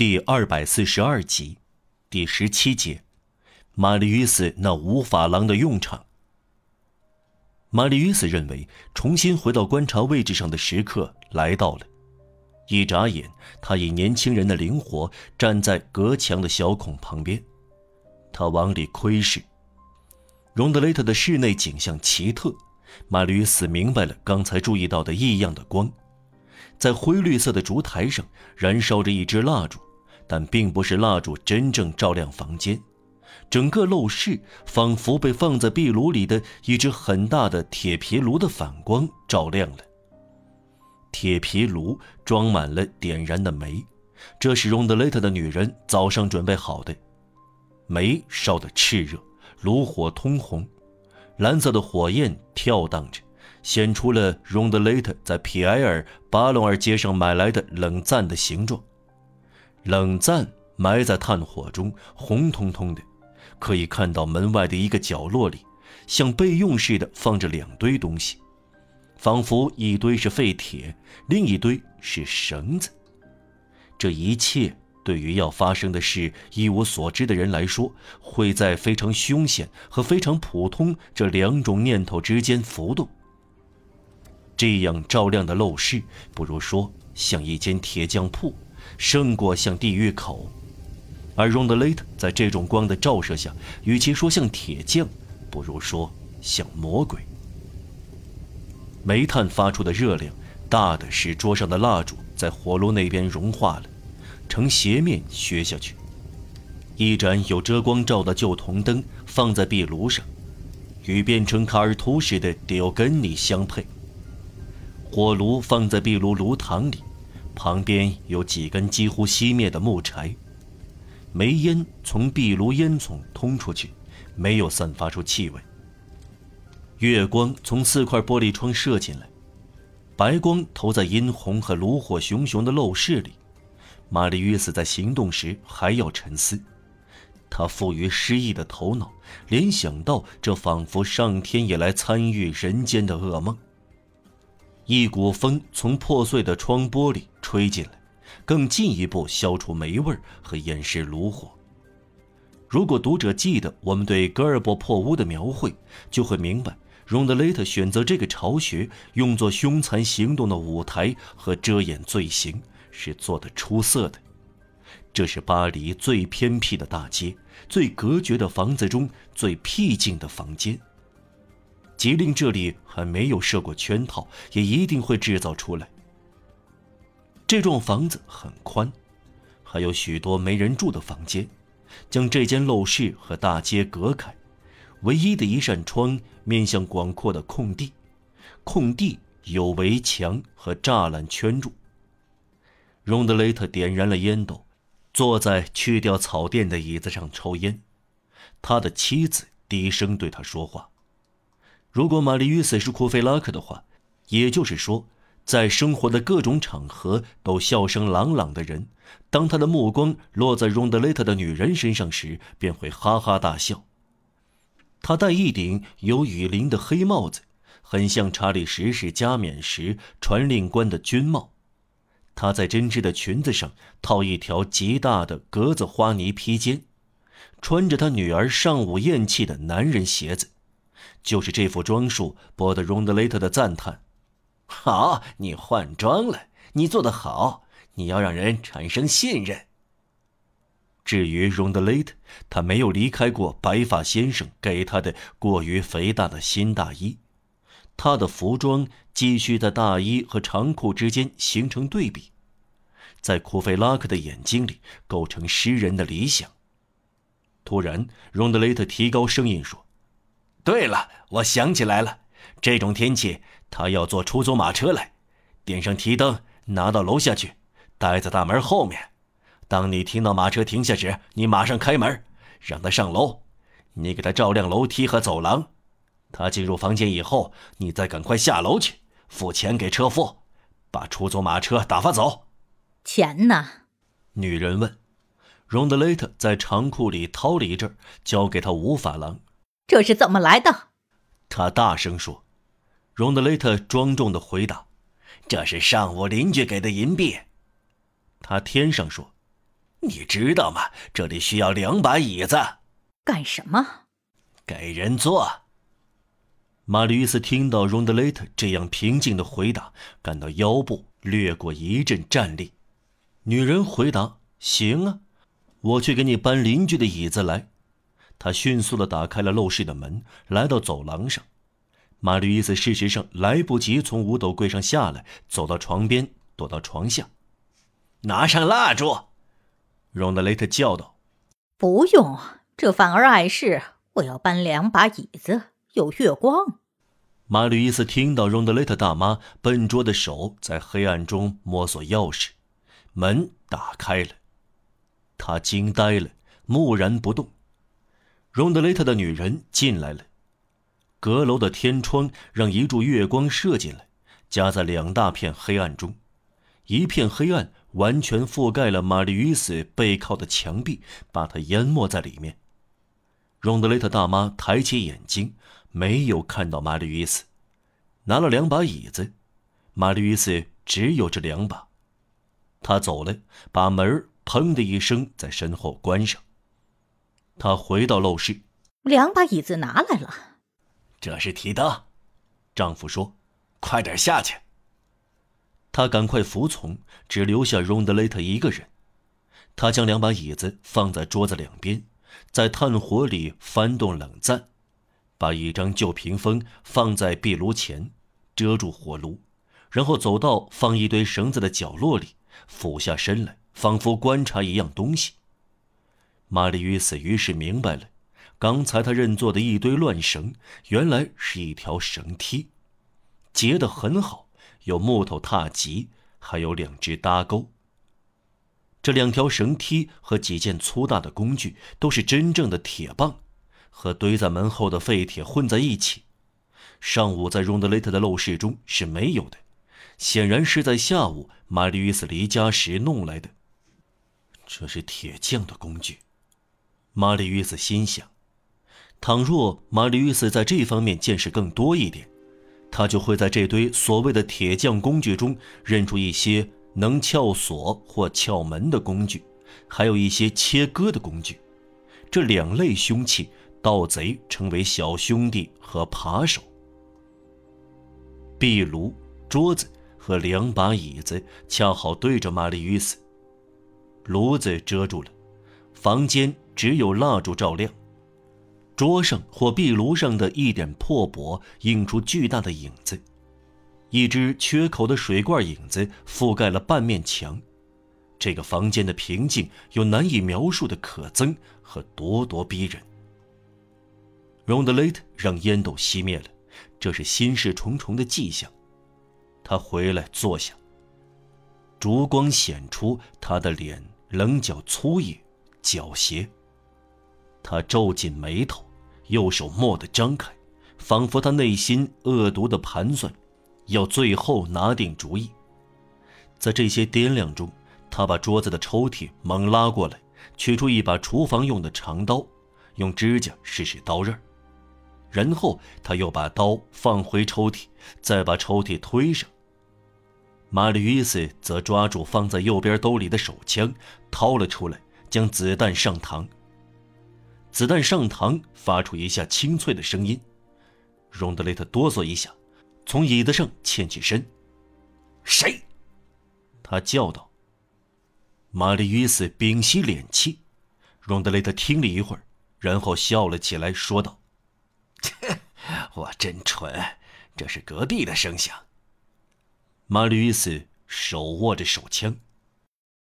第二百四十二集，第十七节，玛丽与斯那无法郎的用场。玛丽与斯认为，重新回到观察位置上的时刻来到了。一眨眼，他以年轻人的灵活站在隔墙的小孔旁边，他往里窥视。荣德雷特的室内景象奇特，玛丽与斯明白了刚才注意到的异样的光，在灰绿色的烛台上燃烧着一支蜡烛。但并不是蜡烛真正照亮房间，整个陋室仿佛被放在壁炉里的一只很大的铁皮炉的反光照亮了。铁皮炉装满了点燃的煤，这是荣德雷特的女人早上准备好的。煤烧得炽热，炉火通红，蓝色的火焰跳荡着，显出了荣德雷特在皮埃尔巴隆尔街上买来的冷赞的形状。冷赞埋在炭火中，红彤彤的，可以看到门外的一个角落里，像备用似的放着两堆东西，仿佛一堆是废铁，另一堆是绳子。这一切对于要发生的事一无所知的人来说，会在非常凶险和非常普通这两种念头之间浮动。这样照亮的陋室，不如说像一间铁匠铺。胜过像地狱口，而荣德雷特在这种光的照射下，与其说像铁匠，不如说像魔鬼。煤炭发出的热量大的使桌上的蜡烛在火炉那边融化了，呈斜面削下去。一盏有遮光罩的旧铜灯放在壁炉上，与变成卡尔图式的迪欧根尼相配。火炉放在壁炉炉膛里。旁边有几根几乎熄灭的木柴，煤烟从壁炉烟囱通出去，没有散发出气味。月光从四块玻璃窗射进来，白光投在殷红和炉火熊熊的陋室里。玛丽约斯在行动时还要沉思，他富于诗意的头脑联想到这仿佛上天也来参与人间的噩梦。一股风从破碎的窗玻璃吹进来，更进一步消除霉味和掩饰炉火。如果读者记得我们对格尔伯破屋的描绘，就会明白，荣德雷特选择这个巢穴用作凶残行动的舞台和遮掩罪行是做得出色的。这是巴黎最偏僻的大街，最隔绝的房子中最僻静的房间。吉林这里还没有设过圈套，也一定会制造出来。这幢房子很宽，还有许多没人住的房间，将这间陋室和大街隔开。唯一的一扇窗面向广阔的空地，空地有围墙和栅栏圈住。荣德雷特点燃了烟斗，坐在去掉草垫的椅子上抽烟。他的妻子低声对他说话。如果玛丽与斯是库菲拉克的话，也就是说，在生活的各种场合都笑声朗朗的人，当他的目光落在荣德雷特的女人身上时，便会哈哈大笑。他戴一顶有雨林的黑帽子，很像查理十世加冕时传令官的军帽。他在针织的裙子上套一条极大的格子花呢披肩，穿着他女儿上午厌弃的男人鞋子。就是这副装束博得荣德雷特的赞叹。好，你换装了，你做得好，你要让人产生信任。至于荣德雷特，他没有离开过白发先生给他的过于肥大的新大衣，他的服装继续在大衣和长裤之间形成对比，在库菲拉克的眼睛里构成诗人的理想。突然，荣德雷特提高声音说。对了，我想起来了，这种天气他要坐出租马车来，点上提灯，拿到楼下去，待在大门后面。当你听到马车停下时，你马上开门，让他上楼。你给他照亮楼梯和走廊。他进入房间以后，你再赶快下楼去，付钱给车夫，把出租马车打发走。钱呢？女人问。荣德雷特在长裤里掏了一阵，交给他五法郎。这是怎么来的？他大声说。荣德雷特庄重的回答：“这是上午邻居给的银币。”他添上说：“你知道吗？这里需要两把椅子。干什么？给人坐。玛丽·与斯听到荣德雷特这样平静的回答，感到腰部掠过一阵战栗。女人回答：“行啊，我去给你搬邻居的椅子来。”她迅速地打开了陋室的门，来到走廊上。玛丽·伊斯事实上来不及从五斗柜上下来，走到床边，躲到床下，拿上蜡烛。荣德雷特叫道：“不用，这反而碍事。我要搬两把椅子，有月光。”马吕伊斯听到荣德雷特大妈笨拙的手在黑暗中摸索钥匙，门打开了，他惊呆了，木然不动。荣德雷特的女人进来了，阁楼的天窗让一柱月光射进来，夹在两大片黑暗中，一片黑暗完全覆盖了玛丽·与斯背靠的墙壁，把她淹没在里面。荣德雷特大妈抬起眼睛。没有看到玛丽·与斯，拿了两把椅子，玛丽·与斯只有这两把。他走了，把门砰的一声在身后关上。他回到陋室，两把椅子拿来了。这是提灯，丈夫说：“快点下去。”她赶快服从，只留下荣德雷特一个人。她将两把椅子放在桌子两边，在炭火里翻动冷赞。把一张旧屏风放在壁炉前，遮住火炉，然后走到放一堆绳子的角落里，俯下身来，仿佛观察一样东西。玛丽·与斯于是明白了，刚才他认作的一堆乱绳，原来是一条绳梯，结得很好，有木头踏级，还有两只搭钩。这两条绳梯和几件粗大的工具，都是真正的铁棒。和堆在门后的废铁混在一起，上午在荣德雷特的陋室中是没有的，显然是在下午玛丽·与斯离家时弄来的。这是铁匠的工具，玛丽·与斯心想。倘若玛丽·与斯在这方面见识更多一点，他就会在这堆所谓的铁匠工具中认出一些能撬锁或撬门的工具，还有一些切割的工具。这两类凶器。盗贼称为小兄弟和扒手。壁炉、桌子和两把椅子恰好对着玛丽·与斯。炉子遮住了，房间只有蜡烛照亮。桌上或壁炉上的一点破帛映出巨大的影子，一只缺口的水罐影子覆盖了半面墙。这个房间的平静有难以描述的可憎和咄咄逼人。荣德雷特让烟斗熄灭了，这是心事重重的迹象。他回来坐下。烛光显出他的脸棱角粗野、狡黠。他皱紧眉头，右手蓦地张开，仿佛他内心恶毒的盘算，要最后拿定主意。在这些掂量中，他把桌子的抽屉猛拉过来，取出一把厨房用的长刀，用指甲试试刀刃。然后他又把刀放回抽屉，再把抽屉推上。玛丽·与斯则抓住放在右边兜里的手枪，掏了出来，将子弹上膛。子弹上膛，发出一下清脆的声音。荣德雷特哆嗦一下，从椅子上欠起身。谁？他叫道。玛丽·与斯屏息敛气。荣德雷特听了一会儿，然后笑了起来，说道。我真蠢，这是隔壁的声响。马吕斯手握着手枪。